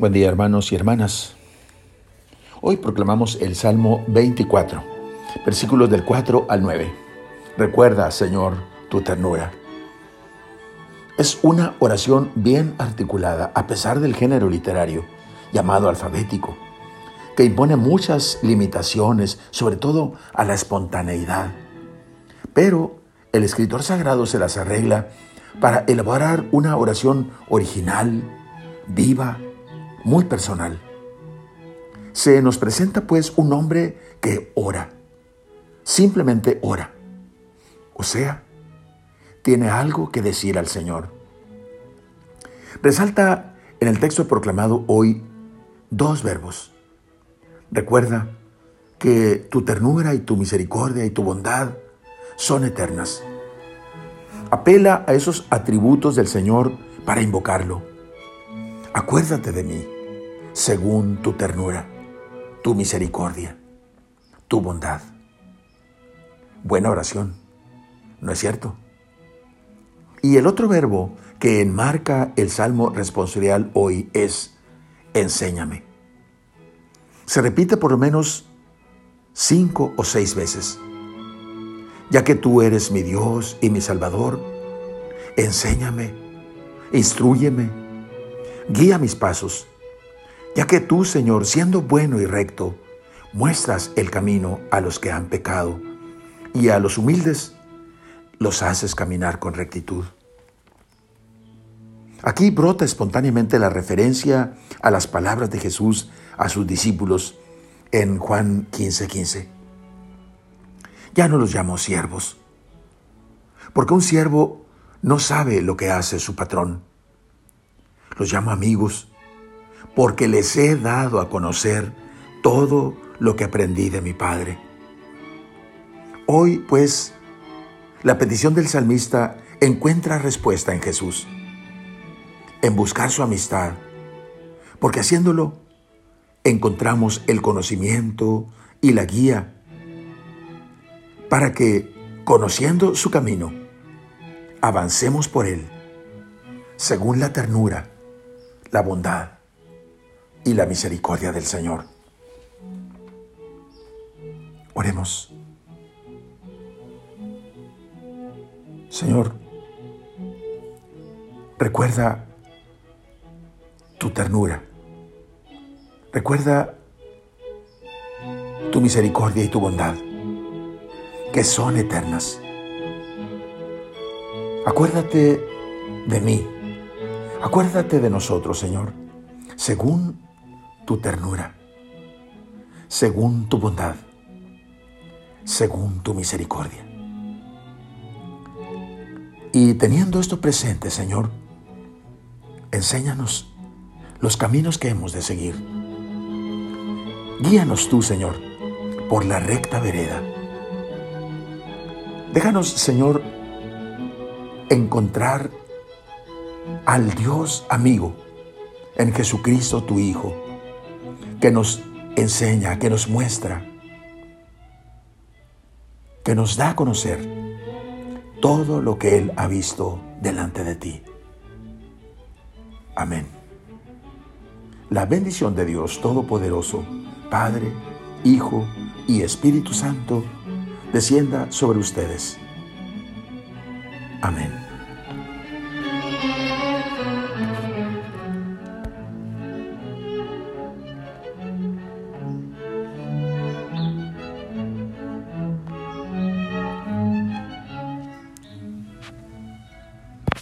Buen día hermanos y hermanas. Hoy proclamamos el Salmo 24, versículos del 4 al 9. Recuerda, Señor, tu ternura. Es una oración bien articulada, a pesar del género literario, llamado alfabético, que impone muchas limitaciones, sobre todo a la espontaneidad. Pero el escritor sagrado se las arregla para elaborar una oración original, viva, muy personal. Se nos presenta pues un hombre que ora, simplemente ora. O sea, tiene algo que decir al Señor. Resalta en el texto proclamado hoy dos verbos. Recuerda que tu ternura y tu misericordia y tu bondad son eternas. Apela a esos atributos del Señor para invocarlo. Acuérdate de mí, según tu ternura, tu misericordia, tu bondad. Buena oración, ¿no es cierto? Y el otro verbo que enmarca el salmo responsorial hoy es enséñame. Se repite por lo menos cinco o seis veces. Ya que tú eres mi Dios y mi Salvador, enséñame, instruyeme, guía mis pasos, ya que tú, Señor, siendo bueno y recto, muestras el camino a los que han pecado y a los humildes los haces caminar con rectitud. Aquí brota espontáneamente la referencia a las palabras de Jesús a sus discípulos en Juan 15:15. 15. Ya no los llamo siervos, porque un siervo no sabe lo que hace su patrón los llamo amigos, porque les he dado a conocer todo lo que aprendí de mi Padre. Hoy, pues, la petición del salmista encuentra respuesta en Jesús, en buscar su amistad, porque haciéndolo encontramos el conocimiento y la guía para que, conociendo su camino, avancemos por él, según la ternura la bondad y la misericordia del Señor. Oremos. Señor, recuerda tu ternura. Recuerda tu misericordia y tu bondad, que son eternas. Acuérdate de mí Acuérdate de nosotros, Señor, según tu ternura, según tu bondad, según tu misericordia. Y teniendo esto presente, Señor, enséñanos los caminos que hemos de seguir. Guíanos tú, Señor, por la recta vereda. Déjanos, Señor, encontrar al Dios amigo en Jesucristo tu Hijo, que nos enseña, que nos muestra, que nos da a conocer todo lo que Él ha visto delante de ti. Amén. La bendición de Dios Todopoderoso, Padre, Hijo y Espíritu Santo, descienda sobre ustedes. Amén.